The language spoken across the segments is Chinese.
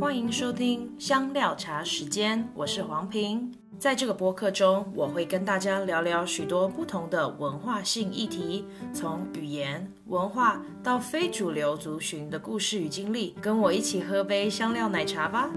欢迎收听香料茶时间，我是黄平。在这个播客中，我会跟大家聊聊许多不同的文化性议题，从语言、文化到非主流族群的故事与经历。跟我一起喝杯香料奶茶吧。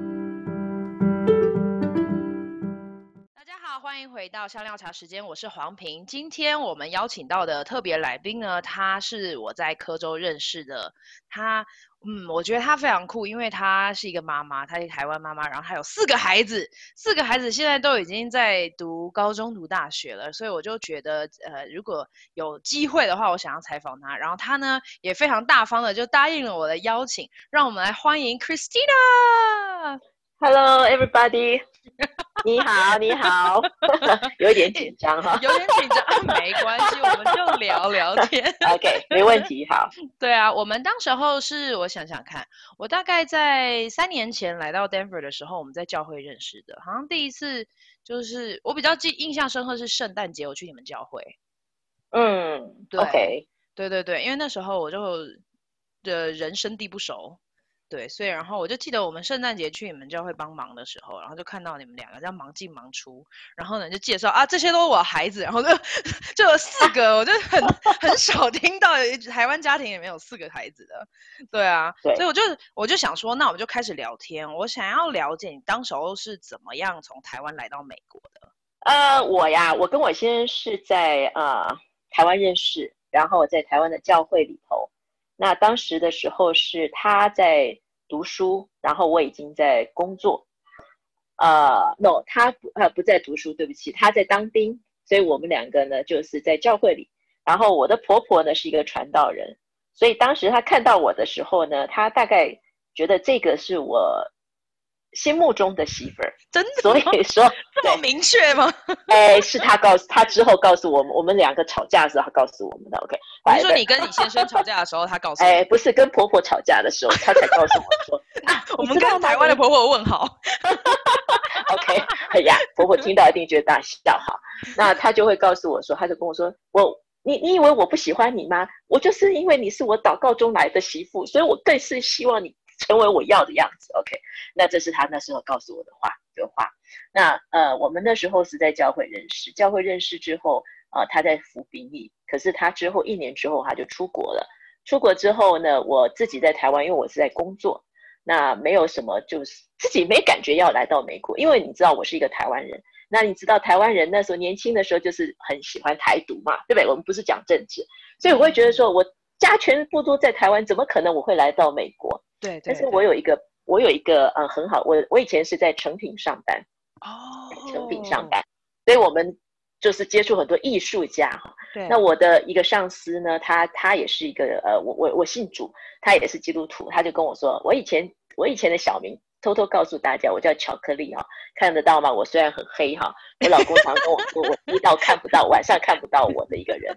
欢迎回到香料茶时间，我是黄平。今天我们邀请到的特别来宾呢，他是我在科州认识的，他。嗯，我觉得她非常酷，因为她是一个妈妈，她是台湾妈妈，然后他有四个孩子，四个孩子现在都已经在读高中、读大学了，所以我就觉得，呃，如果有机会的话，我想要采访她。然后她呢也非常大方的就答应了我的邀请，让我们来欢迎 Christina。Hello, everybody. 你好，你好，有点紧张哈，有点紧张，没关系，我们就聊聊天。OK，没问题，好。对啊，我们当时候是我想想看，我大概在三年前来到 Denver 的时候，我们在教会认识的，好像第一次就是我比较记印象深刻是圣诞节，我去你们教会。嗯，对对对对，因为那时候我就的人生地不熟。对，所以然后我就记得我们圣诞节去你们教会帮忙的时候，然后就看到你们两个在忙进忙出，然后呢就介绍啊，这些都是我孩子，然后就就有四 个，我就很很少听到台湾家庭里面有四个孩子的，对啊，对，所以我就我就想说，那我们就开始聊天，我想要了解你当时候是怎么样从台湾来到美国的。呃，我呀，我跟我先生是在呃台湾认识，然后我在台湾的教会里头。那当时的时候是他在读书，然后我已经在工作。呃，no，他不呃不在读书，对不起，他在当兵。所以我们两个呢就是在教会里。然后我的婆婆呢是一个传道人，所以当时他看到我的时候呢，他大概觉得这个是我。心目中的媳妇儿，真的，所以说 这么明确吗？哎，是他告诉他之后告诉我们，我们两个吵架的时候，他告诉我们的。OK，你说你跟你先生吵架的时候，他告诉你？哎，不是跟婆婆吵架的时候，他才告诉我说，啊、我们跟台湾的婆婆问好。OK，哎呀，婆婆听到一定觉得大笑哈。那他就会告诉我说，他就跟我说，我你你以为我不喜欢你吗？我就是因为你是我祷告中来的媳妇，所以我更是希望你。成为我要的样子，OK，那这是他那时候告诉我的话，的话。那呃，我们那时候是在教会认识，教会认识之后，呃，他在服兵役，可是他之后一年之后他就出国了。出国之后呢，我自己在台湾，因为我是在工作，那没有什么，就是自己没感觉要来到美国，因为你知道我是一个台湾人，那你知道台湾人那时候年轻的时候就是很喜欢台独嘛，对不对？我们不是讲政治，所以我会觉得说我家全部都在台湾，怎么可能我会来到美国？对，对，但是我有一个，我有一个，呃，很好，我我以前是在成品上班，哦，成品上班，所以我们就是接触很多艺术家哈。对，那我的一个上司呢，他他也是一个，呃，我我我姓主，他也是基督徒，他就跟我说，我以前我以前的小名，偷偷告诉大家，我叫巧克力哈，看得到吗？我虽然很黑哈，我老公常跟我说，我一到看不到，晚上看不到我的一个人。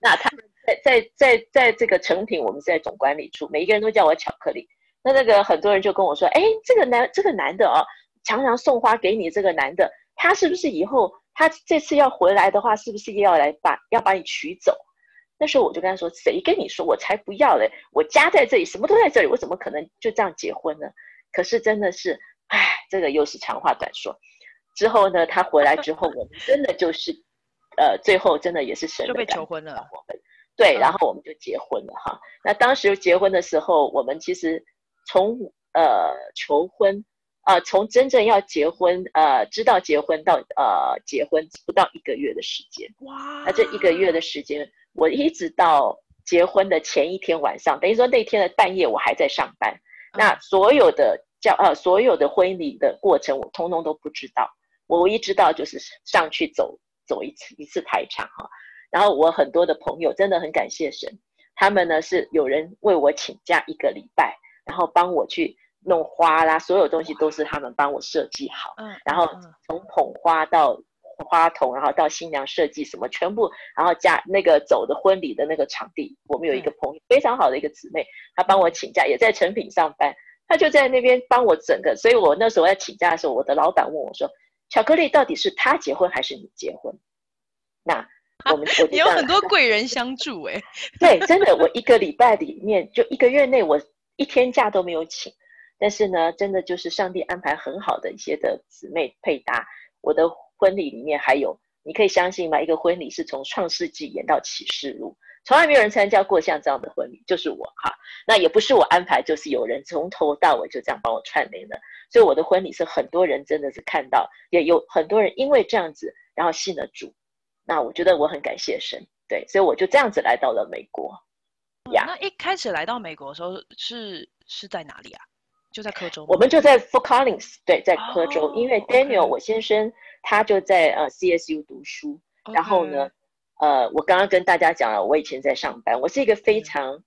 那他。在在在在这个成品，我们是在总管理处，每一个人都叫我巧克力。那那个很多人就跟我说：“哎，这个男这个男的哦，常常送花给你。这个男的，他是不是以后他这次要回来的话，是不是要来把要把你娶走？”那时候我就跟他说：“谁跟你说？我才不要嘞！我家在这里，什么都在这里，我怎么可能就这样结婚呢？”可是真的是，哎，这个又是长话短说。之后呢，他回来之后，我们真的就是，呃，最后真的也是神的就被求婚了。对，然后我们就结婚了哈。那当时结婚的时候，我们其实从呃求婚啊、呃，从真正要结婚呃，知道结婚到呃结婚不到一个月的时间。哇！那这一个月的时间，我一直到结婚的前一天晚上，等于说那天的半夜我还在上班。那所有的叫呃所有的婚礼的过程，我通通都不知道。我唯一知道就是上去走走一次一次台场哈。然后我很多的朋友真的很感谢神，他们呢是有人为我请假一个礼拜，然后帮我去弄花啦，所有东西都是他们帮我设计好。嗯，然后从捧花到花筒，然后到新娘设计什么，全部，然后加那个走的婚礼的那个场地，我们有一个朋友非常好的一个姊妹，她帮我请假，也在成品上班，她就在那边帮我整个。所以我那时候在请假的时候，我的老板问我说：“巧克力到底是他结婚还是你结婚？”那。我们我有很多贵人相助哎，对，真的，我一个礼拜里面就一个月内，我一天假都没有请。但是呢，真的就是上帝安排很好的一些的姊妹配搭。我的婚礼里面还有，你可以相信吗？一个婚礼是从创世纪演到启示录，从来没有人参加过像这样的婚礼，就是我哈。那也不是我安排，就是有人从头到尾就这样帮我串联的。所以我的婚礼是很多人真的是看到，也有很多人因为这样子，然后信了主。那我觉得我很感谢神，对，所以我就这样子来到了美国。呀、嗯，那一开始来到美国的时候是是在哪里啊？就在科州，我们就在 Fort Collins，对，在科州。Oh, 因为 Daniel. 我先生他就在呃 CSU 读书.然后呢，呃，我刚刚跟大家讲了，我以前在上班，我是一个非常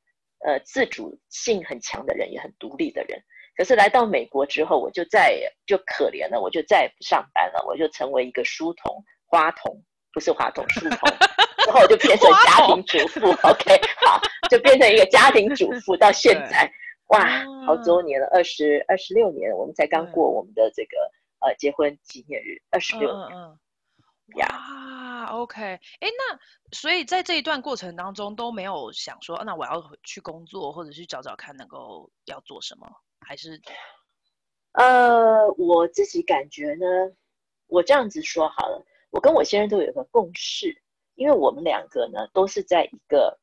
呃自主性很强的人，也很独立的人。可是来到美国之后，我就再也就可怜了，我就再也不上班了，我就成为一个书童、花童，不是花童，书童，然后我就变成家庭主妇。OK，好，就变成一个家庭主妇到现在。哇，好多年了，二十二十六年了，我们才刚过我们的这个呃结婚纪念日，二十六年。嗯嗯。呀，OK，哎，那所以在这一段过程当中都没有想说，那我要去工作，或者去找找看能够要做什么，还是？呃，我自己感觉呢，我这样子说好了，我跟我先生都有一个共识，因为我们两个呢都是在一个，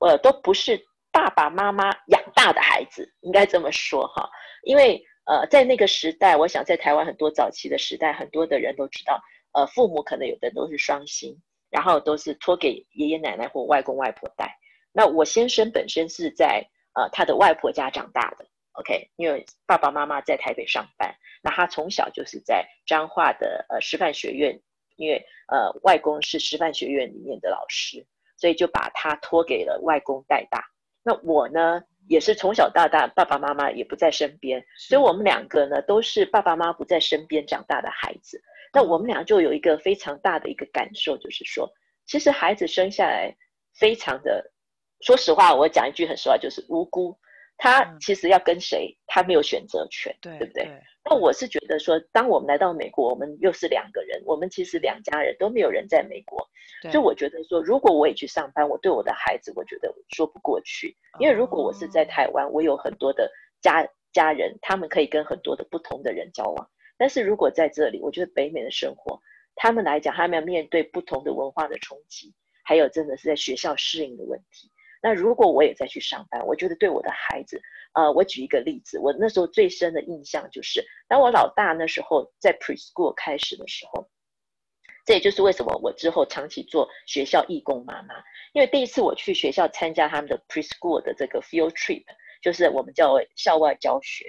呃，都不是。爸爸妈妈养大的孩子，应该这么说哈，因为呃，在那个时代，我想在台湾很多早期的时代，很多的人都知道，呃，父母可能有的都是双薪，然后都是托给爷爷奶奶或外公外婆带。那我先生本身是在呃他的外婆家长大的，OK，因为爸爸妈妈在台北上班，那他从小就是在彰化的呃师范学院，因为呃外公是师范学院里面的老师，所以就把他托给了外公带大。那我呢，也是从小到大，爸爸妈妈也不在身边，所以我们两个呢，都是爸爸妈妈不在身边长大的孩子。那我们俩就有一个非常大的一个感受，就是说，其实孩子生下来非常的，说实话，我讲一句很实话，就是无辜。他其实要跟谁，他没有选择权，对对不对？对那我是觉得说，当我们来到美国，我们又是两个人，我们其实两家人都没有人在美国，所以我觉得说，如果我也去上班，我对我的孩子，我觉得说不过去。因为如果我是在台湾，我有很多的家家人，他们可以跟很多的不同的人交往。但是如果在这里，我觉得北美的生活，他们来讲，他们要面对不同的文化的冲击，还有真的是在学校适应的问题。那如果我也再去上班，我觉得对我的孩子。呃，我举一个例子，我那时候最深的印象就是，当我老大那时候在 preschool 开始的时候，这也就是为什么我之后长期做学校义工妈妈，因为第一次我去学校参加他们的 preschool 的这个 field trip，就是我们叫校外教学。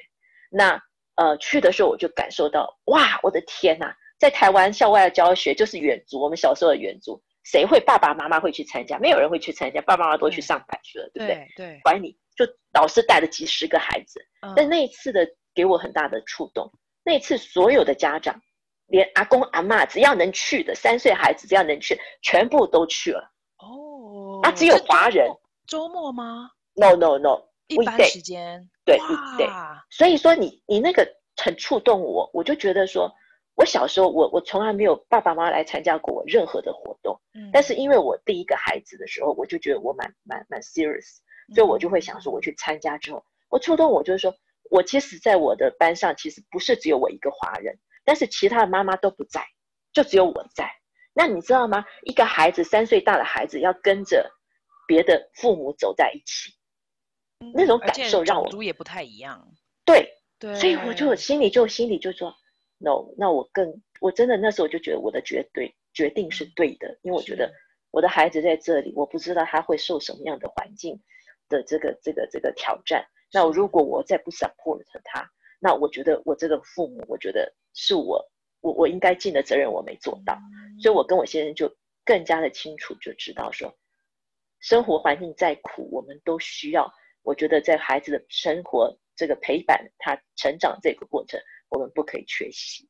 那呃去的时候我就感受到，哇，我的天呐，在台湾校外教学就是远足，我们小时候的远足，谁会爸爸妈妈会去参加？没有人会去参加，爸爸妈妈都去上班去了，对，对不对？对，管你。就老师带了几十个孩子，但那一次的给我很大的触动。那一次所有的家长，连阿公阿妈只要能去的三岁孩子只要能去，全部都去了。哦，啊只有华人。周末吗？No No No，一般时间。对对。所以说你你那个很触动我，我就觉得说，我小时候我我从来没有爸爸妈妈来参加过我任何的活动，嗯，但是因为我第一个孩子的时候，我就觉得我蛮蛮蛮 serious。所以我就会想说，我去参加之后，我触动我就是说，我其实在我的班上，其实不是只有我一个华人，但是其他的妈妈都不在，就只有我在。那你知道吗？一个孩子三岁大的孩子要跟着别的父母走在一起，那种感受让我也不太一样。对对，所以我就心里就心里就说，no，那我更我真的那时候就觉得我的绝对决定是对的，因为我觉得我的孩子在这里，我不知道他会受什么样的环境。的这个这个这个挑战，那如果我再不 support 他，那我觉得我这个父母，我觉得是我我我应该尽的责任我没做到，所以我跟我先生就更加的清楚就知道说，生活环境再苦，我们都需要。我觉得在孩子的生活这个陪伴他成长这个过程，我们不可以缺席。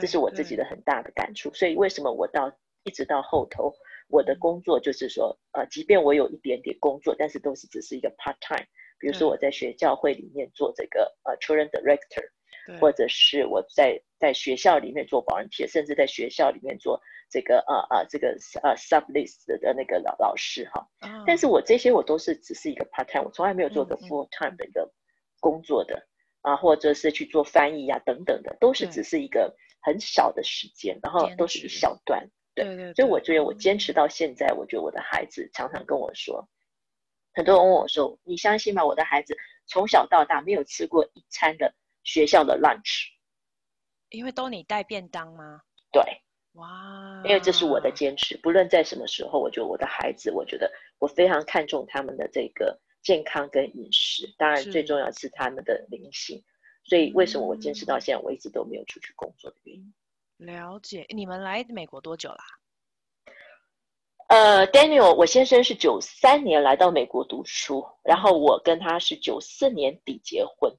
这是我自己的很大的感触。所以为什么我到一直到后头。我的工作就是说，呃，即便我有一点点工作，但是都是只是一个 part time。比如说我在学教会里面做这个呃 children director，或者是我在在学校里面做 volunteer，甚至在学校里面做这个呃呃这个呃 sublist 的那个老老师哈。哦。但是我这些我都是只是一个 part time，我从来没有做过 full time 的一个工作的。啊，或者是去做翻译啊等等的，都是只是一个很小的时间，然后都是一小段。对，对，对，对，所以我觉得我坚持到现在，我觉得我的孩子常常跟我说，很多人问我说：“你相信吗？我的孩子从小到大没有吃过一餐的学校的 lunch，因为都你带便当吗？”对，哇，因为这是我的坚持，不论在什么时候，我觉得我的孩子，我觉得我非常看重他们的这个健康跟饮食，当然最重要是他们的灵性。所以为什么我坚持到现在，我一直都没有出去工作的原因。了解，你们来美国多久啦？呃，Daniel，我先生是九三年来到美国读书，然后我跟他是九四年底结婚。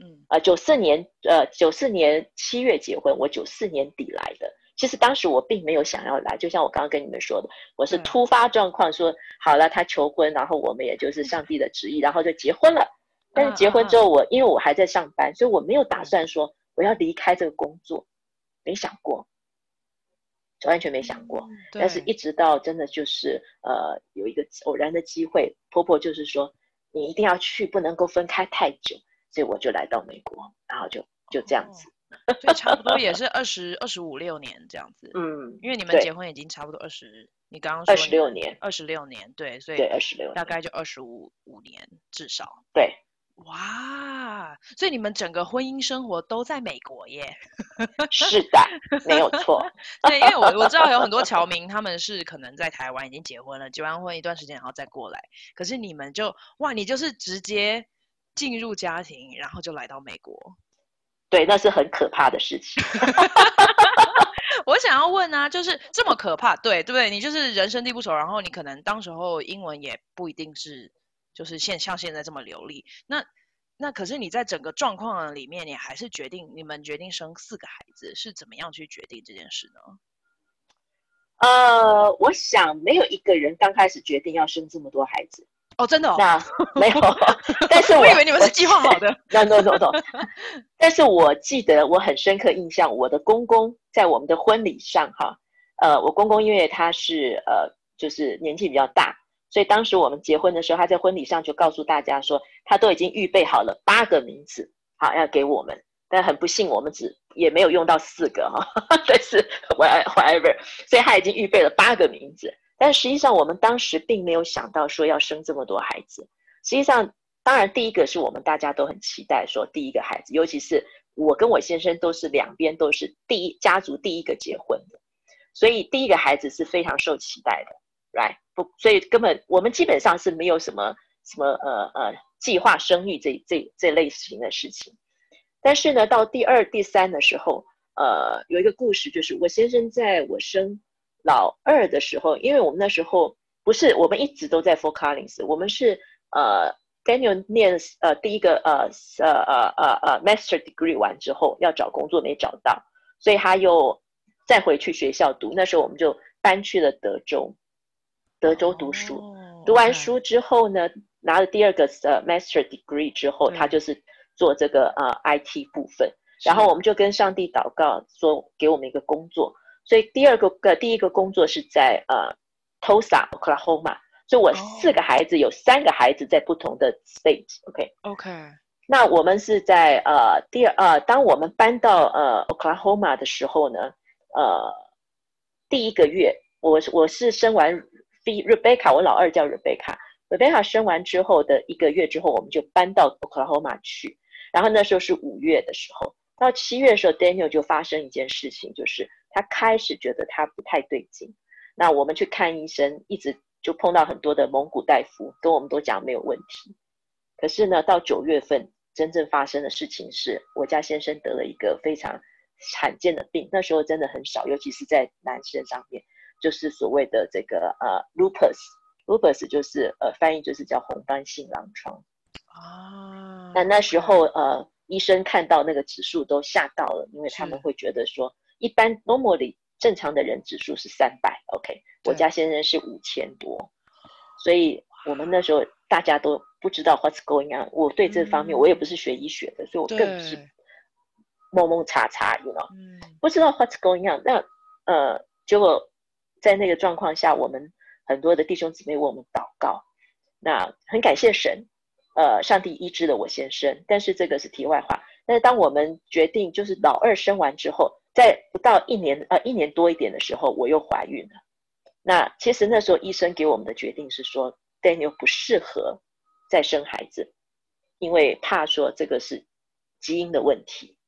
嗯，呃，九四年，呃，九四年七月结婚，我九四年底来的。其实当时我并没有想要来，就像我刚刚跟你们说的，我是突发状况说，说好了，他求婚，然后我们也就是上帝的旨意，然后就结婚了。但是结婚之后我，我因为我还在上班，所以我没有打算说我要离开这个工作。没想过，完全没想过。嗯、但是，一直到真的就是呃，有一个偶然的机会，婆婆就是说你一定要去，不能够分开太久，所以我就来到美国，然后就就这样子。哦、所以差不多也是二十二十五六年这样子。嗯，因为你们结婚已经差不多二十，你刚刚说二十六年，二十六年，对，所以对二十六，大概就二十五五年至少。对。哇，所以你们整个婚姻生活都在美国耶？是的，没有错。对，因为我我知道有很多侨民，他们是可能在台湾已经结婚了，结完婚一段时间然后再过来。可是你们就哇，你就是直接进入家庭，然后就来到美国。对，那是很可怕的事情。我想要问啊，就是这么可怕，对对不对？你就是人生地不熟，然后你可能当时候英文也不一定是。就是现像现在这么流利，那那可是你在整个状况里面，你还是决定你们决定生四个孩子，是怎么样去决定这件事呢？呃，我想没有一个人刚开始决定要生这么多孩子哦，真的哦？那没有，但是我，我以为你们是计划好的。no no no no，但是我记得我很深刻印象，我的公公在我们的婚礼上哈，呃，我公公因为他是呃，就是年纪比较大。所以当时我们结婚的时候，他在婚礼上就告诉大家说，他都已经预备好了八个名字，好要给我们。但很不幸，我们只也没有用到四个哈。但是 whatever，所以他已经预备了八个名字。但实际上，我们当时并没有想到说要生这么多孩子。实际上，当然第一个是我们大家都很期待说第一个孩子，尤其是我跟我先生都是两边都是第一家族第一个结婚的，所以第一个孩子是非常受期待的。，right？不，所以根本我们基本上是没有什么什么呃呃计划生育这这这类型的事情。但是呢，到第二、第三的时候，呃，有一个故事，就是我先生在我生老二的时候，因为我们那时候不是我们一直都在 Fort Collins，我们是呃 Daniel 念呃第一个呃呃呃呃呃 Master Degree 完之后要找工作没找到，所以他又再回去学校读。那时候我们就搬去了德州。德州读书，oh. 读完书之后呢，拿了第二个呃 master degree 之后，他就是做这个呃 IT 部分。然后我们就跟上帝祷告，说给我们一个工作。所以第二个呃第一个工作是在呃 Tulsa Oklahoma。所以我四个孩子有三个孩子在不同的 state，OK OK。那我们是在呃第二呃当我们搬到呃 Oklahoma 的时候呢，呃第一个月我我是生完。Rebecca，我老二叫 Rebecca。Rebecca 生完之后的一个月之后，我们就搬到 Oklahoma 去。然后那时候是五月的时候，到七月的时候，Daniel 就发生一件事情，就是他开始觉得他不太对劲。那我们去看医生，一直就碰到很多的蒙古大夫，跟我们都讲没有问题。可是呢，到九月份，真正发生的事情是我家先生得了一个非常罕见的病，那时候真的很少，尤其是在男生上面。就是所谓的这个呃，lupus，lupus 就是呃，翻译就是叫红斑性狼疮啊。那那时候呃，医生看到那个指数都吓到了，因为他们会觉得说，一般 normally 正常的人指数是三百，OK，我家先生是五千多，所以我们那时候大家都不知道 what's going on。我对这方面我也不是学医学的，所以我更是蒙蒙查查，you know，不知道 what's going on。那呃，结果。在那个状况下，我们很多的弟兄姊妹为我们祷告，那很感谢神，呃，上帝医治了我先生，但是这个是题外话。但是当我们决定就是老二生完之后，在不到一年呃一年多一点的时候，我又怀孕了。那其实那时候医生给我们的决定是说，Daniel 不适合再生孩子，因为怕说这个是基因的问题。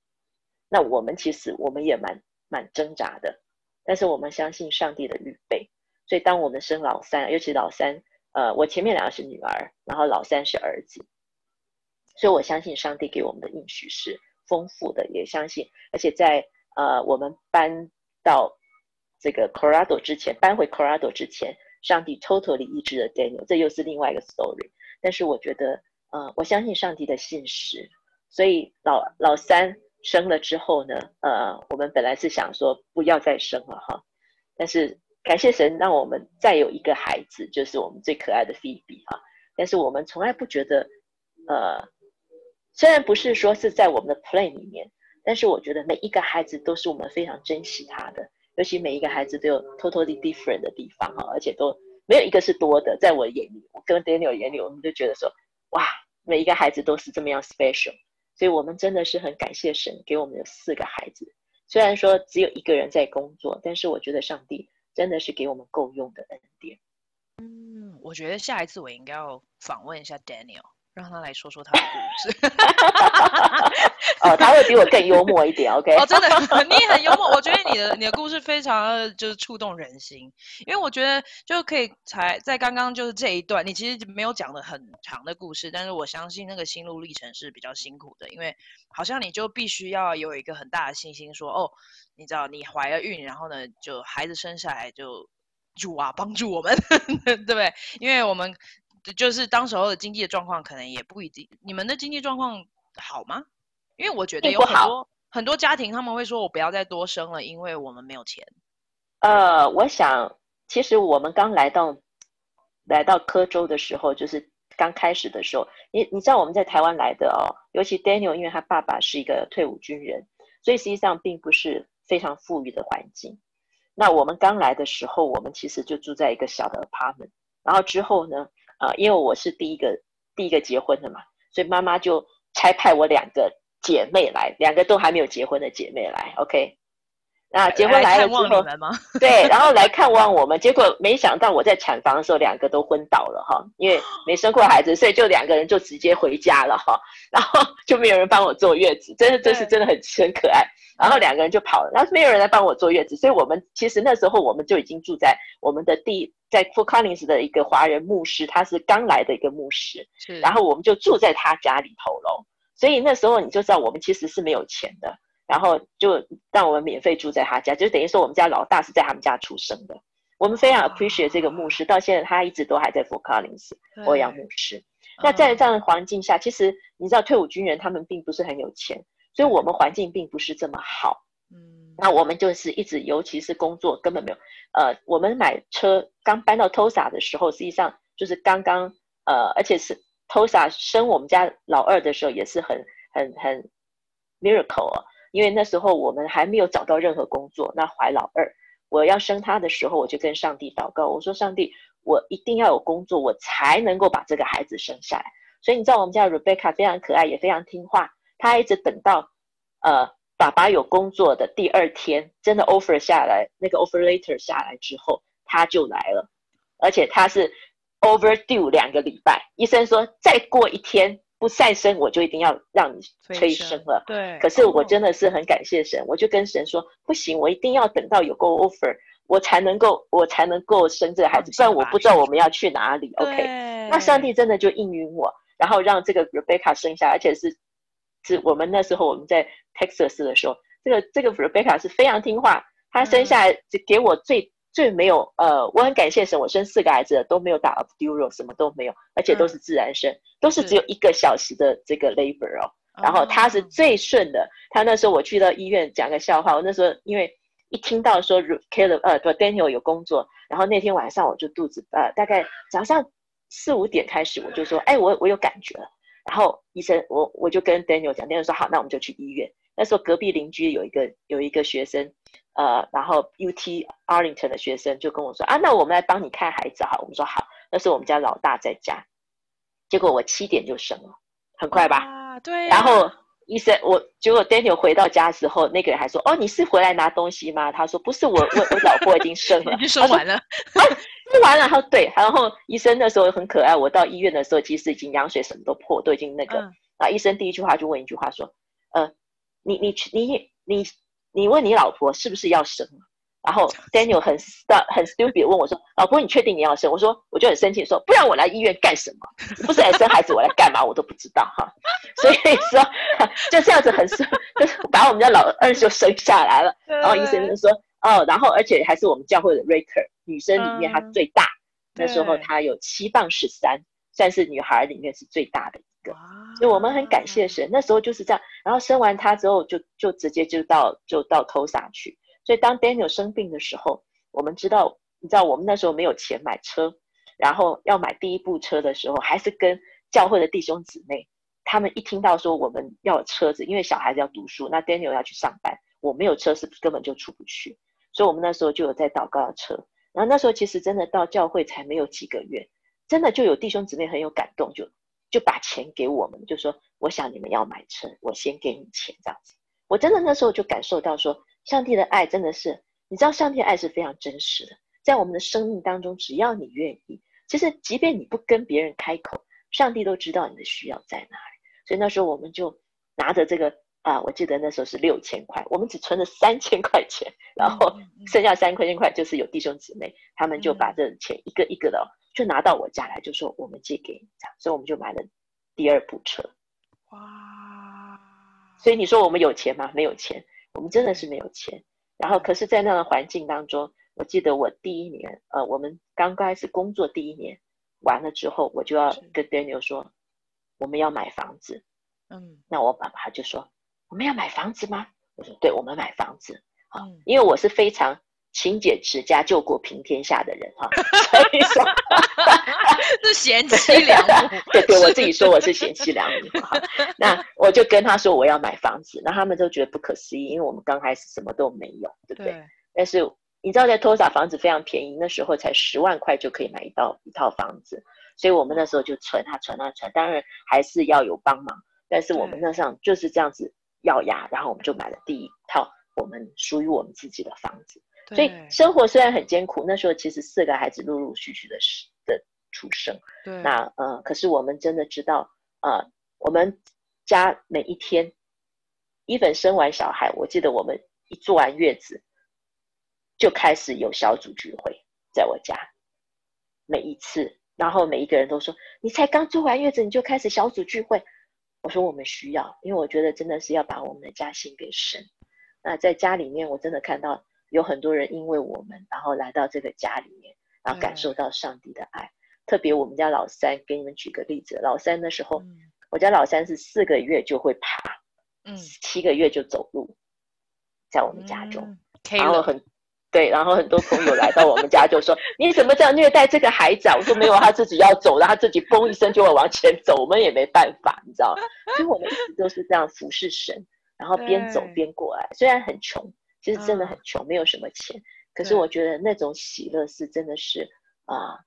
那我们其实我们也蛮蛮挣扎的，但是我们相信上帝的预备。所以当我们生老三，尤其老三。呃，我前面两个是女儿，然后老三是儿子，所以我相信上帝给我们的应许是丰富的，也相信，而且在呃我们搬到这个 Colorado 之前，搬回 Colorado 之前，上帝 totally 医治了 Daniel，这又是另外一个 story。但是我觉得，呃，我相信上帝的信实，所以老老三生了之后呢，呃，我们本来是想说不要再生了哈，但是。感谢神让我们再有一个孩子，就是我们最可爱的 Phoebe 哈。但是我们从来不觉得，呃，虽然不是说是在我们的 plan 里面，但是我觉得每一个孩子都是我们非常珍惜他的，尤其每一个孩子都有 totally different 的地方哈，而且都没有一个是多的。在我眼里，我跟 Daniel 眼里，我们就觉得说，哇，每一个孩子都是这么样 special。所以我们真的是很感谢神给我们有四个孩子。虽然说只有一个人在工作，但是我觉得上帝。真的是给我们够用的恩典。嗯，我觉得下一次我应该要访问一下 Daniel，让他来说说他的故事。哦，他会比我更幽默一点，OK？哦，真的，你也很幽默。我觉得你的你的故事非常就是触动人心，因为我觉得就可以才在刚刚就是这一段，你其实没有讲的很长的故事，但是我相信那个心路历程是比较辛苦的，因为好像你就必须要有一个很大的信心说，说哦。你知道你怀了孕，然后呢，就孩子生下来就主啊帮助我们，对不对？因为我们就是当时候的经济的状况可能也不一定。你们的经济状况好吗？因为我觉得有很多很多家庭他们会说，我不要再多生了，因为我们没有钱。呃，我想其实我们刚来到来到科州的时候，就是刚开始的时候，你你知道我们在台湾来的哦，尤其 Daniel，因为他爸爸是一个退伍军人，所以实际上并不是。非常富裕的环境。那我们刚来的时候，我们其实就住在一个小的 apartment。然后之后呢，啊，因为我是第一个第一个结婚的嘛，所以妈妈就差派我两个姐妹来，两个都还没有结婚的姐妹来。OK，那结婚来了之后，对，然后来看望我们。结果没想到我在产房的时候，两个都昏倒了哈，因为没生过孩子，所以就两个人就直接回家了哈。然后就没有人帮我坐月子，真的，这是真的很很可爱。然后两个人就跑了，然后没有人来帮我坐月子，所以我们其实那时候我们就已经住在我们的地，在 Fort Collins 的一个华人牧师，他是刚来的一个牧师，然后我们就住在他家里头喽。所以那时候你就知道我们其实是没有钱的，然后就让我们免费住在他家，就等于说我们家老大是在他们家出生的。我们非常 appreciate 这个牧师，到现在他一直都还在 Fort Collins 欧阳牧师。那在这样的环境下，其实你知道退伍军人他们并不是很有钱。所以我们环境并不是这么好，嗯，那我们就是一直，尤其是工作根本没有，呃，我们买车刚搬到 Tulsa 的时候，实际上就是刚刚，呃，而且是 Tulsa 生我们家老二的时候也是很很很 miracle 哦，因为那时候我们还没有找到任何工作，那怀老二，我要生他的时候，我就跟上帝祷告，我说上帝，我一定要有工作，我才能够把这个孩子生下来。所以你知道我们家 Rebecca 非常可爱，也非常听话。她一直等到，呃，爸爸有工作的第二天，真的 offer 下来，那个 offer letter 下来之后，他就来了，而且他是 overdue 两个礼拜，医生说再过一天不再生，我就一定要让你催生了。对。可是我真的是很感谢神，我就跟神说，不行，我一定要等到有个 offer，我才能够，我才能够生这个孩子，不然我不知道我们要去哪里。OK，那上帝真的就应允我，然后让这个 Rebecca 生下，而且是。是我们那时候我们在 Texas 的时候，这个这个 Rebecca 是非常听话，她生下来就给我最、嗯、最没有呃，我很感谢神，我生四个孩子都没有打 epidural，什么都没有，而且都是自然生，嗯、都是只有一个小时的这个 labor 哦。然后他是最顺的，他那时候我去到医院讲个笑话，我那时候因为一听到说 Caleb 呃 Daniel 有工作，然后那天晚上我就肚子呃大概早上四五点开始我就说，哎我我有感觉了。然后医生，我我就跟 Daniel 讲，Daniel 说好，那我们就去医院。那时候隔壁邻居有一个有一个学生，呃，然后 UT Arlington 的学生就跟我说啊，那我们来帮你看孩子好。我们说好，那时候我们家老大在家。结果我七点就生了，很快吧？啊，对。然后医生，我结果 Daniel 回到家的时候，那个人还说：“哦，你是回来拿东西吗？”他说：“不是，我我我老婆已经生了，已经生完了。”啊，生完了。他说：“对。”然后医生那时候很可爱。我到医院的时候，其实已经羊水什么都破，都已经那个。嗯、然后医生第一句话就问一句话说：“呃，你你你你你你问你老婆是不是要生？”然后 Daniel 很 st 很 stupid 问我说：“老婆，你确定你要生？”我说：“我就很生气说，不然我来医院干什么？不是来生孩子，我来干嘛？我都不知道哈。”所以说 就这样子很生，就是把我们家老二就生下来了。然后医生就说：“哦，然后而且还是我们教会的 Raker 女生里面她最大，那时候她有七磅十三，算是女孩里面是最大的一个。所以我们很感谢神，那时候就是这样。然后生完他之后就，就就直接就到就到 Tulsa 去。”所以当 Daniel 生病的时候，我们知道，你知道我们那时候没有钱买车，然后要买第一部车的时候，还是跟教会的弟兄姊妹，他们一听到说我们要有车子，因为小孩子要读书，那 Daniel 要去上班，我没有车是根本就出不去，所以我们那时候就有在祷告的车。然后那时候其实真的到教会才没有几个月，真的就有弟兄姊妹很有感动，就就把钱给我们，就说我想你们要买车，我先给你钱这样子。我真的那时候就感受到说。上帝的爱真的是，你知道，上帝的爱是非常真实的，在我们的生命当中，只要你愿意，其实即便你不跟别人开口，上帝都知道你的需要在哪里。所以那时候我们就拿着这个啊，我记得那时候是六千块，我们只存了三千块钱，然后剩下三千块就是有弟兄姊妹，他们就把这钱一个一个的就拿到我家来，就说我们借给你这样，所以我们就买了第二部车。哇！所以你说我们有钱吗？没有钱。我们真的是没有钱，然后可是，在那样的环境当中，我记得我第一年，呃，我们刚开始工作第一年完了之后，我就要跟 Daniel 说，我们要买房子。嗯，那我爸爸就说，我们要买房子吗？我说，对，我们买房子。嗯，因为我是非常。勤俭持家、救国平天下的人哈，所以说是贤妻良母。对对，我自己说我是贤妻良母哈。那我就跟他说我要买房子，那他们都觉得不可思议，因为我们刚开始什么都没有，对不对？对，但是你知道，在托萨房子非常便宜，那时候才十万块就可以买一套一套房子，所以我们那时候就存啊存啊存，当然还是要有帮忙，但是我们那上就是这样子咬牙，然后我们就买了第一套我们属于我们自己的房子。所以生活虽然很艰苦，那时候其实四个孩子陆陆续续的的出生。对，那呃，可是我们真的知道，呃，我们家每一天，even 生完小孩，我记得我们一坐完月子，就开始有小组聚会，在我家，每一次，然后每一个人都说：“你才刚坐完月子，你就开始小组聚会。”我说：“我们需要，因为我觉得真的是要把我们的家献给神。”那在家里面，我真的看到。有很多人因为我们，然后来到这个家里面，然后感受到上帝的爱。嗯、特别我们家老三，给你们举个例子，老三的时候，嗯、我家老三是四个月就会爬，嗯，七个月就走路，在我们家中，嗯、然后很对，然后很多朋友来到我们家就说：“ 你怎么这样虐待这个孩子啊？”我说：“没有，他自己要走，然后他自己嘣一声就会往前走，我们也没办法，你知道。”所以我们一直都是这样服侍神，然后边走边过来，虽然很穷。其实真的很穷，没有什么钱。可是我觉得那种喜乐是真的是啊、呃，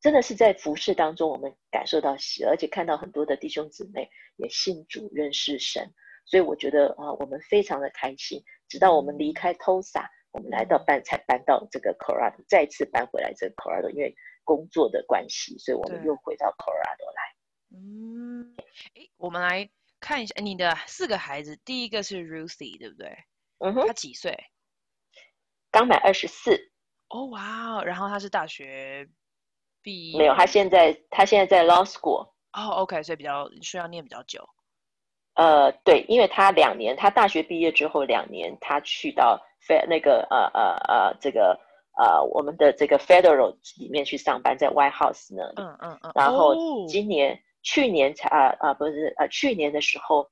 真的是在服饰当中，我们感受到喜乐，而且看到很多的弟兄姊妹也信主认识神，所以我觉得啊、呃，我们非常的开心。直到我们离开 Tulsa，我们来到搬才搬到这个 Colorado，再次搬回来这个 Colorado，因为工作的关系，所以我们又回到 Colorado 来。嗯，诶，我们来看一下你的四个孩子，第一个是 Ruthie，对不对？嗯哼，他几岁？刚满二十四。哦，哇！然后他是大学毕业？没有，他现在他现在在 law school。哦，OK，所以比较需要念比较久。呃，对，因为他两年，他大学毕业之后两年，他去到 Fed 那个呃呃呃这个呃我们的这个 Federal 里面去上班，在 White House 那里。嗯嗯嗯。然后今年、哦、去年才啊啊、呃、不是啊去年的时候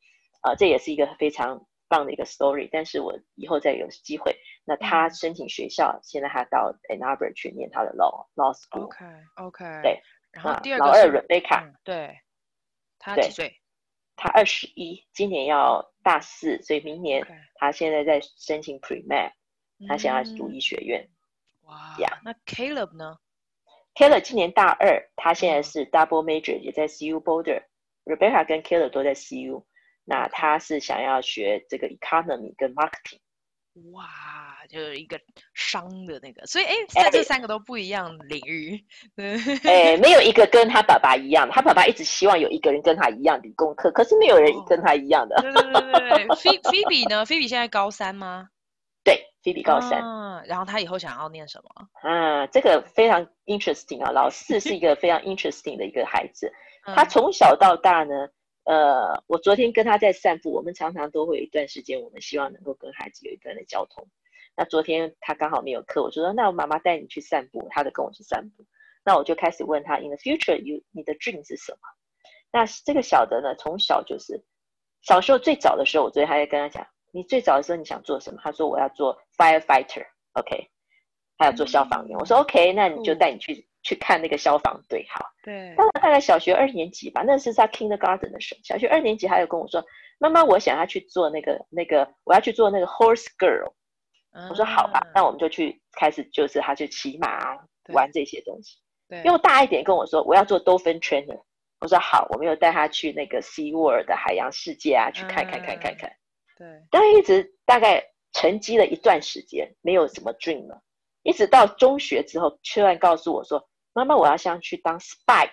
啊、呃，这也是一个非常。棒的一个 story，但是我以后再有机会，那他申请学校，嗯、现在他到 Ann Arbor 去念他的 law law school。OK OK。对，然后第二个老二 Rebecca，、嗯、对，他几岁？他二十一，今年要大四，所以明年他现在在申请 pre med，、嗯、他想要读医学院。哇，Yeah 那 Caleb 呢 Keller 今年大二，他现在是 double major，也在 CU Boulder。Rebecca 跟 Keller 都在 CU，那他是想要学这个 economy 跟 marketing。哇，就是一个商的那个，所以哎，在这三个都不一样领域。哎，没有一个跟他爸爸一样，他爸爸一直希望有一个人跟他一样理工科，可是没有人跟他一样的。对对对对，Phoebe 呢？Phoebe 现在高三吗？对，Phoebe 高三。嗯，然后他以后想要念什么？嗯，这个非常 interesting 啊，老四是一个非常 interesting 的一个孩子，他从小到大呢。呃，我昨天跟他在散步，我们常常都会有一段时间，我们希望能够跟孩子有一段的交通。那昨天他刚好没有课，我就说，那我妈妈带你去散步，他就跟我去散步。那我就开始问他，In the future, you 你的 dream 是什么？那这个小的呢，从小就是小时候最早的时候，我昨天还在跟他讲，你最早的时候你想做什么？他说我要做 firefighter，OK，他要做消防员。我说 OK，那你就带你去。去看那个消防队，好。对。当然，大概小学二年级吧，那是在 Kindergarten 的时候。小学二年级，他有跟我说：“妈妈，我想要去做那个那个，我要去做那个 horse girl。嗯”我说：“好吧，那我们就去开始，就是他去骑马玩这些东西。”对。又大一点跟我说：“我要做 dolphin trainer。”我说：“好，我们又带他去那个 Sea World 的海洋世界啊，去看看看看看。”对。但一直大概沉积了一段时间，没有什么 dream 了。一直到中学之后，突然告诉我说。妈妈，我要想去当 spy，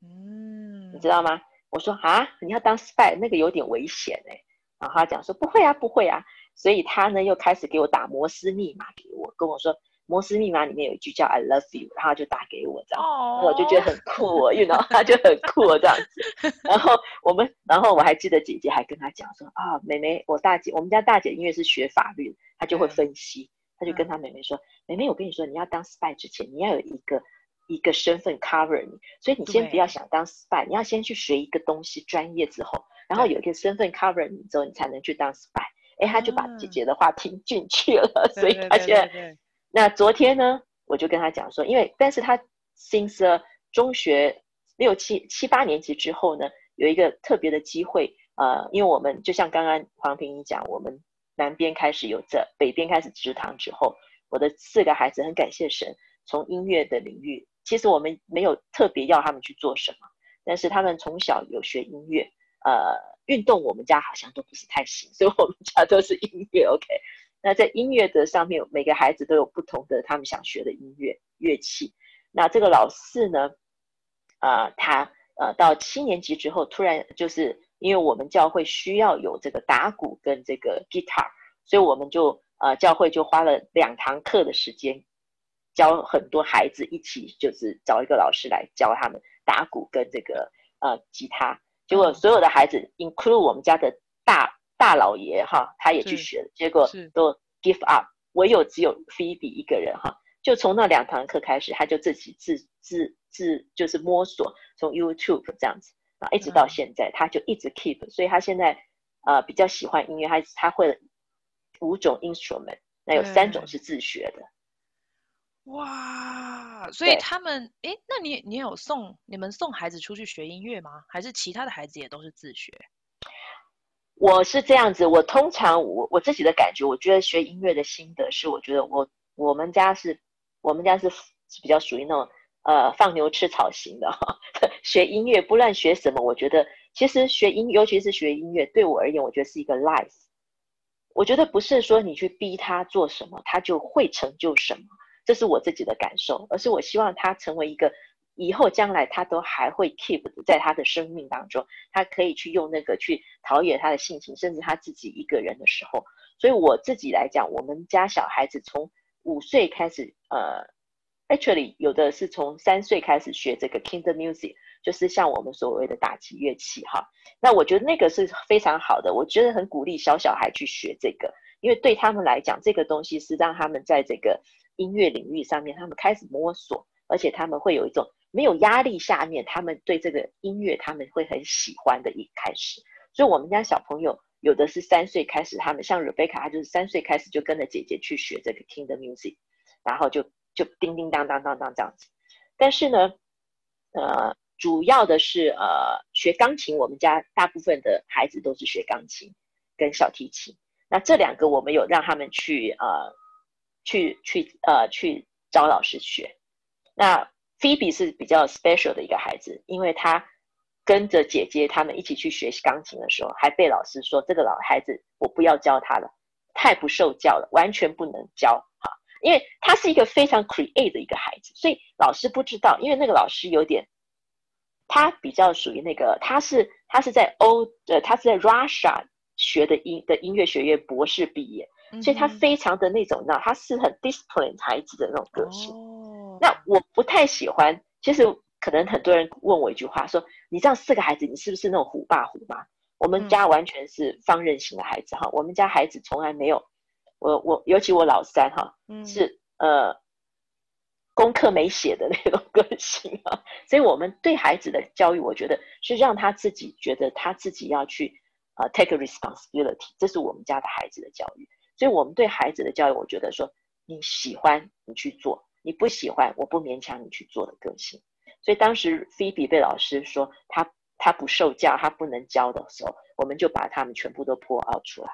嗯，你知道吗？我说啊，你要当 spy，那个有点危险哎。然后他讲说不会啊，不会啊。所以他呢又开始给我打摩斯密码给我，跟我说摩斯密码里面有一句叫 I love you，然后就打给我这样，哦、我就觉得很酷，you know，他就很酷哦这样子。然后我们，然后我还记得姐姐还跟他讲说啊，妹妹，我大姐，我们家大姐因为是学法律，她就会分析。她就跟她妹妹说：“妹妹，我跟你说，你要当 spy 之前，你要有一个一个身份 cover 你，所以你先不要想当 spy，你要先去学一个东西专业之后，然后有一个身份 cover 你之后，你才能去当 spy。哎，他就把姐姐的话听进去了，所以他现在。那昨天呢，我就跟他讲说，因为但是他 since 中学六七七八年级之后呢，有一个特别的机会，呃，因为我们就像刚刚黄平你讲，我们。南边开始有这，北边开始植堂之后，我的四个孩子很感谢神，从音乐的领域，其实我们没有特别要他们去做什么，但是他们从小有学音乐，呃，运动我们家好像都不是太行，所以我们家都是音乐。OK，那在音乐的上面，每个孩子都有不同的他们想学的音乐乐器。那这个老四呢，啊、呃，他呃到七年级之后，突然就是。因为我们教会需要有这个打鼓跟这个 guitar，所以我们就呃教会就花了两堂课的时间，教很多孩子一起，就是找一个老师来教他们打鼓跟这个呃吉他。结果所有的孩子，include 我们家的大大老爷哈，他也去学了，结果都 give up，唯有只有 Phoebe 一个人哈，就从那两堂课开始，他就自己自自自就是摸索，从 YouTube 这样子。啊，一直到现在，他就一直 keep，所以他现在呃比较喜欢音乐，他他会了五种 instrument，那有三种是自学的。哇，所以他们诶，那你你有送你们送孩子出去学音乐吗？还是其他的孩子也都是自学？我是这样子，我通常我我自己的感觉，我觉得学音乐的心得是，我觉得我我们家是我们家是是比较属于那种。呃，放牛吃草型的哈，学音乐不论学什么，我觉得其实学音，尤其是学音乐，对我而言，我觉得是一个 life。我觉得不是说你去逼他做什么，他就会成就什么，这是我自己的感受，而是我希望他成为一个以后将来他都还会 keep 在他的生命当中，他可以去用那个去陶冶他的性情，甚至他自己一个人的时候。所以我自己来讲，我们家小孩子从五岁开始，呃。Actually，有的是从三岁开始学这个 Kinder Music，就是像我们所谓的打击乐器哈。那我觉得那个是非常好的，我觉得很鼓励小小孩去学这个，因为对他们来讲，这个东西是让他们在这个音乐领域上面，他们开始摸索，而且他们会有一种没有压力下面，他们对这个音乐他们会很喜欢的一开始。所以我们家小朋友有的是三岁开始，他们像 Rebecca，她就是三岁开始就跟着姐姐去学这个 Kinder Music，然后就。就叮叮当当当当这样子，但是呢，呃，主要的是呃学钢琴，我们家大部分的孩子都是学钢琴跟小提琴。那这两个我们有让他们去呃去去呃去找老师学。那 Phoebe 是比较 special 的一个孩子，因为他跟着姐姐他们一起去学习钢琴的时候，还被老师说这个老孩子我不要教他了，太不受教了，完全不能教哈。因为他是一个非常 create 的一个孩子，所以老师不知道，因为那个老师有点，他比较属于那个，他是他是在欧呃，他是在 Russia 学的音的音乐学院博士毕业，所以他非常的那种，你知道他是很 discipline 孩子的那种个性。哦，那我不太喜欢，其实可能很多人问我一句话说，你这样四个孩子，你是不是那种虎爸虎妈？我们家完全是放任型的孩子哈，我们家孩子从来没有。我我尤其我老三哈，是呃功课没写的那种个性啊，所以我们对孩子的教育，我觉得是让他自己觉得他自己要去啊 take a responsibility，这是我们家的孩子的教育。所以我们对孩子的教育，我觉得说你喜欢你去做，你不喜欢我不勉强你去做的个性。所以当时菲比被老师说他他不受教，他不能教的时候，我们就把他们全部都 pull out 出来。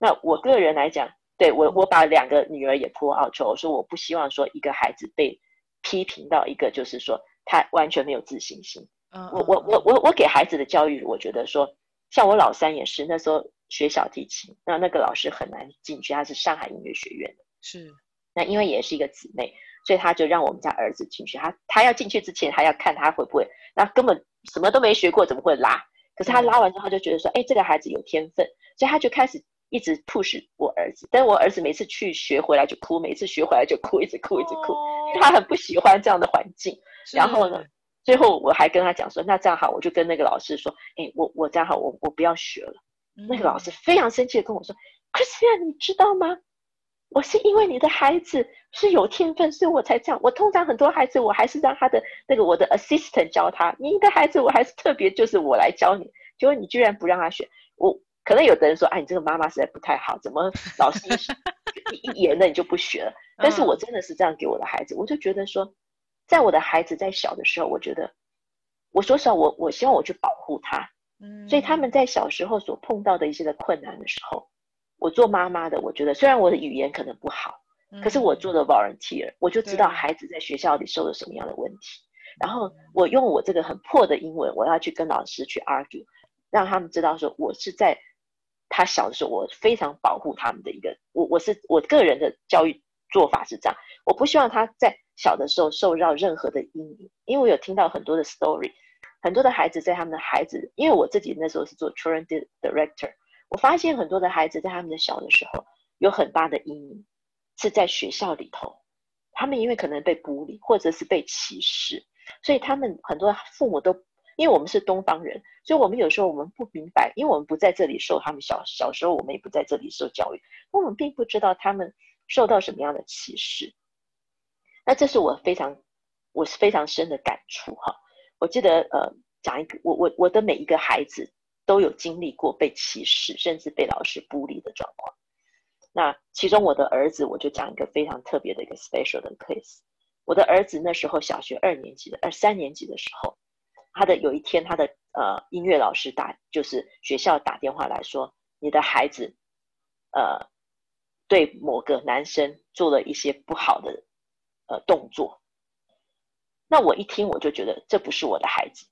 那我个人来讲。对我，我把两个女儿也 pull out 出来。我说我不希望说一个孩子被批评到一个，就是说他完全没有自信心。嗯，我我我我我给孩子的教育，我觉得说，像我老三也是，那时候学小提琴，那那个老师很难进去，他是上海音乐学院的。是，那因为也是一个姊妹，所以他就让我们家儿子进去。他他要进去之前，还要看他会不会，那根本什么都没学过，怎么会拉？可是他拉完之后，他就觉得说，哎，这个孩子有天分，所以他就开始。一直 push 我儿子，但我儿子每次去学回来就哭，每次学回来就哭，一直哭，一直哭，因为他很不喜欢这样的环境。然后呢，最后我还跟他讲说，那这样好，我就跟那个老师说，哎，我我这样好，我我不要学了。那个老师非常生气的跟我说，Christian，你知道吗？我是因为你的孩子是有天分，所以我才这样。我通常很多孩子，我还是让他的那个我的 assistant 教他。你的孩子，我还是特别就是我来教你。结果你居然不让他学，我。可能有的人说，哎，你这个妈妈实在不太好，怎么老师一一言呢你就不学了？但是我真的是这样给我的孩子，我就觉得说，在我的孩子在小的时候，我觉得，我说实话，我我希望我去保护他，嗯，所以他们在小时候所碰到的一些的困难的时候，我做妈妈的，我觉得虽然我的语言可能不好，可是我做的 volunteer，我就知道孩子在学校里受了什么样的问题，然后我用我这个很破的英文，我要去跟老师去 argue，让他们知道说我是在。他小的时候，我非常保护他们的一个，我我是我个人的教育做法是这样，我不希望他在小的时候受到任何的阴影，因为我有听到很多的 story，很多的孩子在他们的孩子，因为我自己那时候是做 children director，我发现很多的孩子在他们的小的时候有很大的阴影，是在学校里头，他们因为可能被孤立或者是被歧视，所以他们很多父母都。因为我们是东方人，所以我们有时候我们不明白，因为我们不在这里受他们小小时候，我们也不在这里受教育，我们并不知道他们受到什么样的歧视。那这是我非常，我是非常深的感触哈。我记得呃，讲一个，我我我的每一个孩子都有经历过被歧视，甚至被老师孤立的状况。那其中我的儿子，我就讲一个非常特别的一个 special 的 case。我的儿子那时候小学二年级的，二三年级的时候。他的有一天，他的呃音乐老师打，就是学校打电话来说，你的孩子，呃，对某个男生做了一些不好的呃动作。那我一听，我就觉得这不是我的孩子。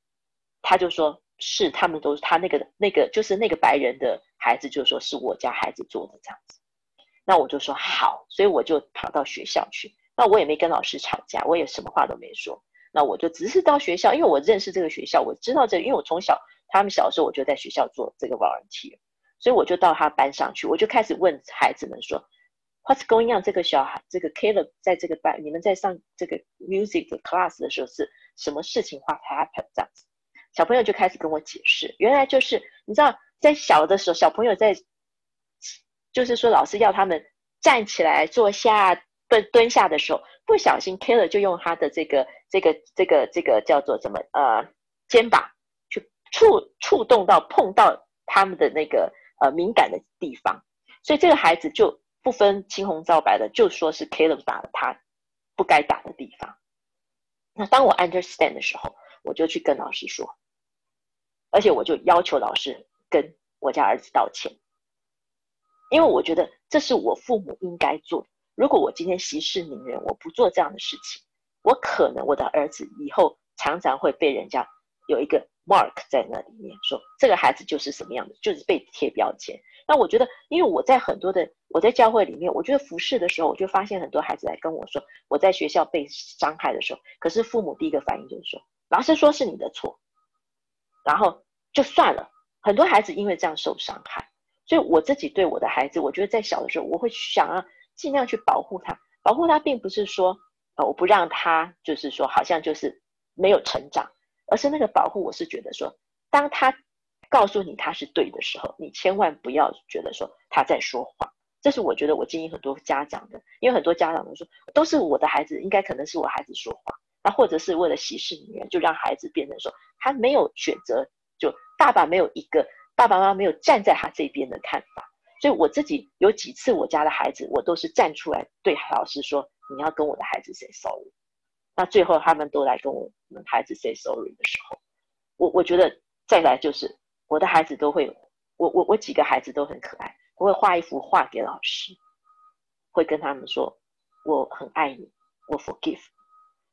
他就说是他们都是他那个那个就是那个白人的孩子，就说是我家孩子做的这样子。那我就说好，所以我就跑到学校去。那我也没跟老师吵架，我也什么话都没说。那我就只是到学校，因为我认识这个学校，我知道这，因为我从小他们小时候我就在学校做这个 volunteer，所以我就到他班上去，我就开始问孩子们说，What's going on？这个小孩，这个 Caleb 在这个班，你们在上这个 music 的 class 的时候是什么事情？What happened？这样子，小朋友就开始跟我解释，原来就是你知道，在小的时候，小朋友在，就是说老师要他们站起来、坐下、蹲蹲下的时候。不小心，Keller 就用他的这个、这个、这个、这个叫做什么？呃，肩膀去触触动到、碰到他们的那个呃敏感的地方，所以这个孩子就不分青红皂白的就说是 Keller 打了他不该打的地方。那当我 understand 的时候，我就去跟老师说，而且我就要求老师跟我家儿子道歉，因为我觉得这是我父母应该做的。如果我今天息事宁人，我不做这样的事情，我可能我的儿子以后常常会被人家有一个 mark 在那里面，说这个孩子就是什么样的，就是被贴标签。那我觉得，因为我在很多的我在教会里面，我觉得服侍的时候，我就发现很多孩子来跟我说，我在学校被伤害的时候，可是父母第一个反应就是说，老师说是你的错，然后就算了。很多孩子因为这样受伤害，所以我自己对我的孩子，我觉得在小的时候，我会想要尽量去保护他。保护他并不是说，呃，我不让他，就是说好像就是没有成长，而是那个保护，我是觉得说，当他。告诉你他是对的时候，你千万不要觉得说他在说谎。这是我觉得我建议很多家长的，因为很多家长都说都是我的孩子，应该可能是我孩子说谎，那或者是为了息事宁人，就让孩子变成说他没有选择，就爸爸没有一个爸爸妈妈没有站在他这边的看法。所以我自己有几次我家的孩子，我都是站出来对老师说，你要跟我的孩子 say sorry。那最后他们都来跟我们孩子 say sorry 的时候，我我觉得再来就是。我的孩子都会，我我我几个孩子都很可爱，我会画一幅画给老师，会跟他们说我很爱你，我 forgive。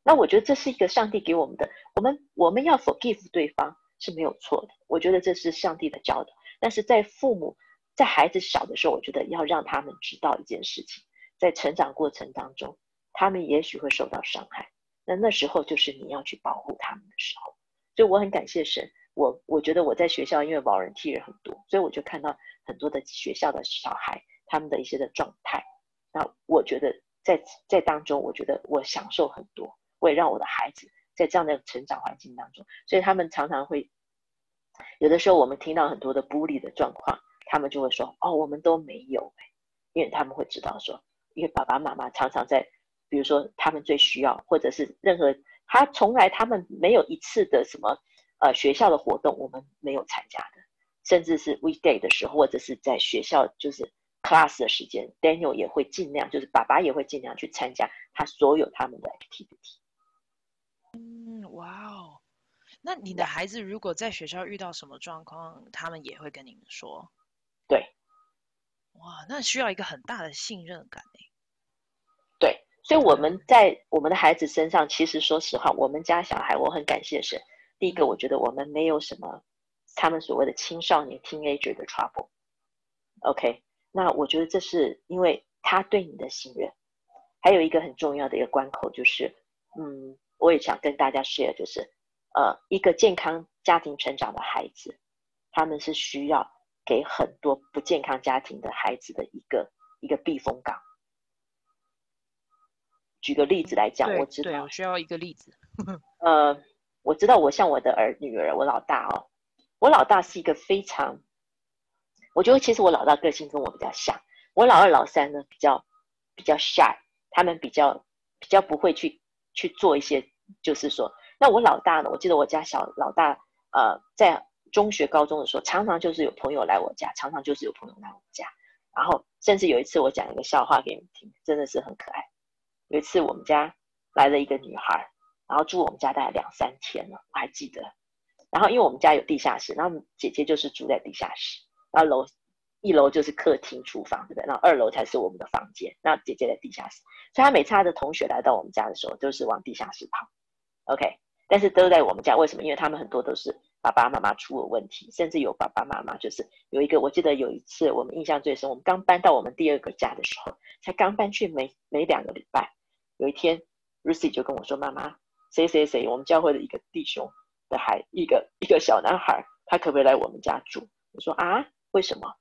那我觉得这是一个上帝给我们的，我们我们要 forgive 对方是没有错的，我觉得这是上帝的教导。但是在父母在孩子小的时候，我觉得要让他们知道一件事情，在成长过程当中，他们也许会受到伤害，那那时候就是你要去保护他们的时候。所以我很感谢神。我我觉得我在学校，因为 volunteer 很多，所以我就看到很多的学校的小孩他们的一些的状态。那我觉得在在当中，我觉得我享受很多，我也让我的孩子在这样的成长环境当中，所以他们常常会有的时候我们听到很多的不利的状况，他们就会说：“哦，我们都没有。”因为他们会知道说，因为爸爸妈妈常常在，比如说他们最需要，或者是任何他从来他们没有一次的什么。呃，学校的活动我们没有参加的，甚至是 weekday 的时候，或者是在学校就是 class 的时间，Daniel 也会尽量，就是爸爸也会尽量去参加他所有他们的 activity。嗯，哇哦，那你的孩子如果在学校遇到什么状况，他们也会跟你们说？对。哇，那需要一个很大的信任感诶。对，所以我们在我们的孩子身上，其实说实话，我们家小孩，我很感谢神。第一个，我觉得我们没有什么他们所谓的青少年 teenager 的 trouble。OK，那我觉得这是因为他对你的信任。还有一个很重要的一个关口就是，嗯，我也想跟大家 share，就是呃，一个健康家庭成长的孩子，他们是需要给很多不健康家庭的孩子的一个一个避风港。举个例子来讲，我知道，我需要一个例子，呃。我知道，我像我的儿女儿，我老大哦，我老大是一个非常，我觉得其实我老大个性跟我比较像，我老二老三呢比较比较 shy，他们比较比较不会去去做一些，就是说，那我老大呢，我记得我家小老大，呃，在中学高中的时候，常常就是有朋友来我家，常常就是有朋友来我家，然后甚至有一次我讲一个笑话给你们听，真的是很可爱。有一次我们家来了一个女孩。然后住我们家大概两三天了，我还记得。然后因为我们家有地下室，然后姐姐就是住在地下室，然后楼一楼就是客厅、厨房，对不对？然后二楼才是我们的房间。那姐姐在地下室，所以她每次她的同学来到我们家的时候，都是往地下室跑。OK，但是都在我们家，为什么？因为他们很多都是爸爸妈妈出了问题，甚至有爸爸妈妈就是有一个，我记得有一次我们印象最深，我们刚搬到我们第二个家的时候，才刚搬去没没两个礼拜，有一天 Lucy 就跟我说：“妈妈。”谁谁谁，我们教会的一个弟兄的孩，一个一个小男孩，他可不可以来我们家住？我说啊，为什么？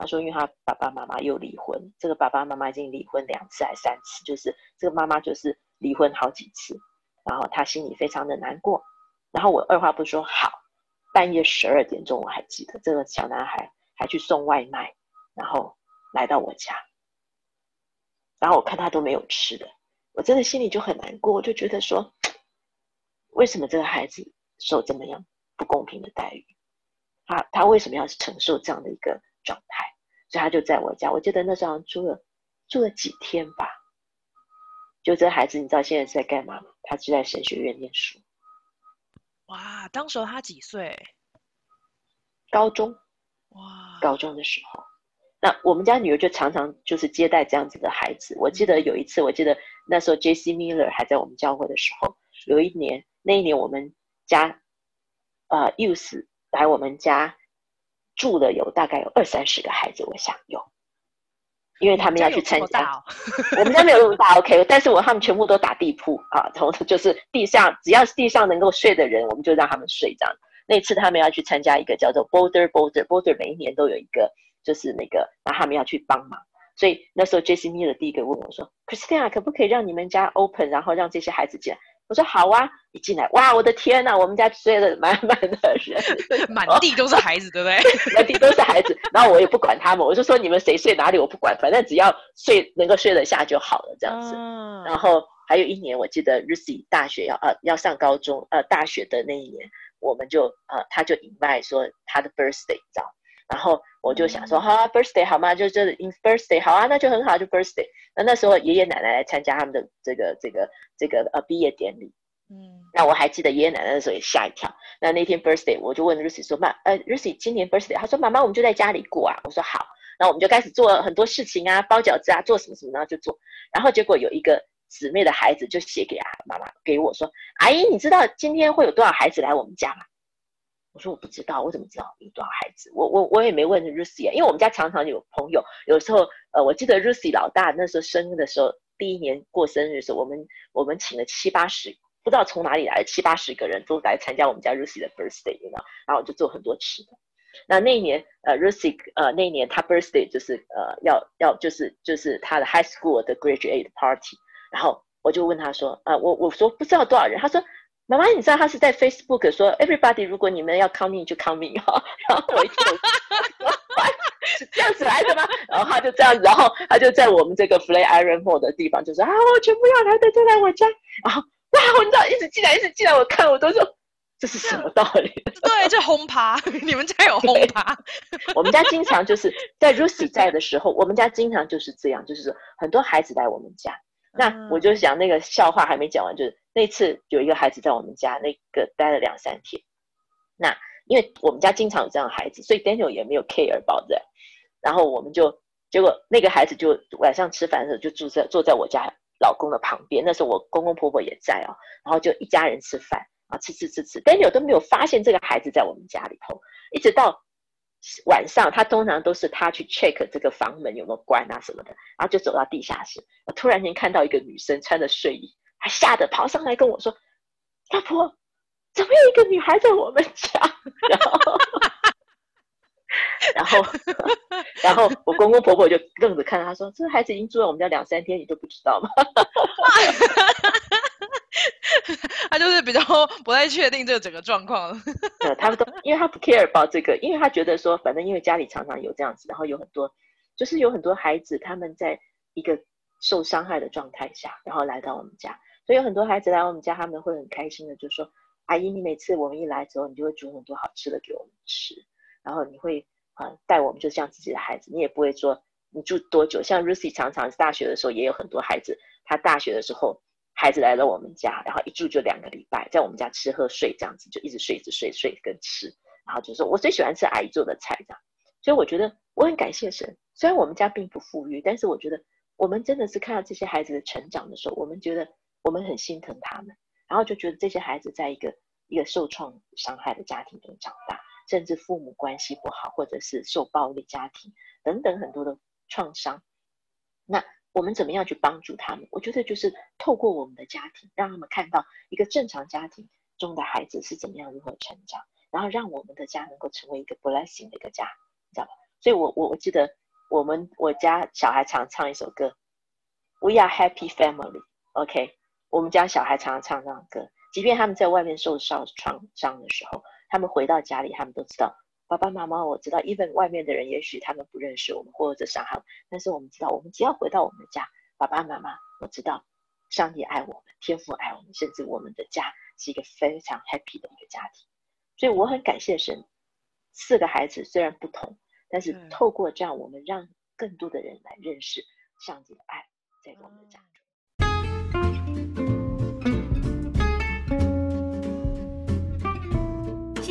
他说，因为他爸爸妈妈又离婚，这个爸爸妈妈已经离婚两次还三次，就是这个妈妈就是离婚好几次，然后他心里非常的难过。然后我二话不说，好，半夜十二点钟我还记得，这个小男孩还去送外卖，然后来到我家，然后我看他都没有吃的，我真的心里就很难过，我就觉得说。为什么这个孩子受这么样不公平的待遇？他他为什么要承受这样的一个状态？所以他就在我家，我记得那时候住了住了几天吧。就这孩子，你知道现在是在干嘛吗？他是在神学院念书。哇，当时他几岁？高中。哇，高中的时候，那我们家女儿就常常就是接待这样子的孩子。我记得有一次，我记得那时候 J.C. Miller 还在我们教会的时候，有一年，那一年我们家呃 Youth 来我们家住了有大概有二三十个孩子，我想有，因为他们要去参加。哦、我们家没有那么大，OK，但是我他们全部都打地铺啊，从 就是地上只要是地上能够睡的人，我们就让他们睡这样。那次他们要去参加一个叫做 Boulder Boulder Boulder，每一年都有一个。就是那个，然后他们要去帮忙，所以那时候 Jessie Miller 第一个问我说：“Christina，可不可以让你们家 open，然后让这些孩子进来？”我说：“好啊！”一进来，哇，我的天呐，我们家睡了满满的人，满地都是孩子，对不对？满地都是孩子，然后我也不管他们，我就说你们谁睡哪里我不管，反正只要睡能够睡得下就好了，这样子。嗯、然后还有一年，我记得 Ruthie 大学要呃要上高中呃大学的那一年，我们就呃他就 invite 说他的 birthday，你知道。然后我就想说，好啊，birthday 好吗？就就是 in birthday 好啊，那就很好，就 birthday。那那时候爷爷奶奶来参加他们的这个这个这个呃毕业典礼，嗯，那我还记得爷爷奶奶那时候也吓一跳。那那天 birthday 我就问 Lucy 说，妈，呃，Lucy 今年 birthday，她说妈妈，我们就在家里过啊。我说好，那我们就开始做很多事情啊，包饺子啊，做什么什么，然后就做。然后结果有一个姊妹的孩子就写给啊妈妈给我说，阿姨，你知道今天会有多少孩子来我们家吗？我说我不知道，我怎么知道有多少孩子？我我我也没问 Ruthie 啊，因为我们家常常有朋友，有时候呃，我记得 Ruthie 老大那时候生日的时候，第一年过生日的时候，我们我们请了七八十，不知道从哪里来的七八十个人都来参加我们家 Ruthie 的 birthday，你知道，然后我就做很多吃的。那那一年呃 Ruthie 呃那一年他 birthday 就是呃要要就是就是他的 high school 的 graduate party，然后我就问他说，呃我我说不知道多少人，他说。妈妈，你知道他是在 Facebook 说 Everybody，如果你们要 come in 就 come in 哈，然后我一听，是这样子来的吗？然后他就这样子，然后他就在我们这个 Flatiron Mall 的地方就说啊，我全部要来的就来我家，然后哇，我你知道一直进来一直进来，我看我都说这是什么道理？对，这轰趴，你们家有轰趴？我们家经常就是在 Ruthie 在的时候，我们家经常就是这样，就是说很多孩子来我们家。那我就想那个笑话还没讲完，就是那次有一个孩子在我们家，那个待了两三天。那因为我们家经常有这样的孩子，所以 Daniel 也没有 care about。然后我们就结果那个孩子就晚上吃饭的时候就住在坐在我家老公的旁边，那时候我公公婆婆也在哦，然后就一家人吃饭啊，吃吃吃吃，Daniel 都没有发现这个孩子在我们家里头，一直到。晚上，他通常都是他去 check 这个房门有没有关啊什么的，然后就走到地下室，突然间看到一个女生穿着睡衣，他吓得跑上来跟我说：“老婆，怎么有一个女孩在我们家？”然后，然后，然后我公公婆婆就愣着看着他说：“这个孩子已经住在我们家两三天，你都不知道吗？” 他就是比较不太确定这个整个状况了。呃，他们都因为他不 care about 这个，因为他觉得说，反正因为家里常常有这样子，然后有很多，就是有很多孩子他们在一个受伤害的状态下，然后来到我们家，所以有很多孩子来我们家，他们会很开心的，就说：“阿姨，你每次我们一来之后，你就会煮很多好吃的给我们吃，然后你会啊带我们就像自己的孩子，你也不会说你住多久。像 Ruthie 常常大学的时候也有很多孩子，他大学的时候。”孩子来了我们家，然后一住就两个礼拜，在我们家吃喝睡这样子，就一直睡，一直睡，睡跟吃，然后就说我最喜欢吃阿姨做的菜这样。所以我觉得我很感谢神，虽然我们家并不富裕，但是我觉得我们真的是看到这些孩子的成长的时候，我们觉得我们很心疼他们，然后就觉得这些孩子在一个一个受创伤害的家庭中长大，甚至父母关系不好，或者是受暴力家庭等等很多的创伤，那。我们怎么样去帮助他们？我觉得就是透过我们的家庭，让他们看到一个正常家庭中的孩子是怎么样如何成长，然后让我们的家能够成为一个 blessing 的一个家，你知道吧？所以我我我记得我们我家小孩常唱一首歌，We are happy family，OK？我们家小孩常常唱这样歌，即便他们在外面受伤创伤的时候，他们回到家里，他们都知道。爸爸妈妈，我知道，even 外面的人也许他们不认识我们，或者伤害我们，但是我们知道，我们只要回到我们的家，爸爸妈妈，我知道，上帝爱我们，天父爱我们，甚至我们的家是一个非常 happy 的一个家庭。所以我很感谢神，四个孩子虽然不同，但是透过这样，我们让更多的人来认识上帝的爱，在我们的家中。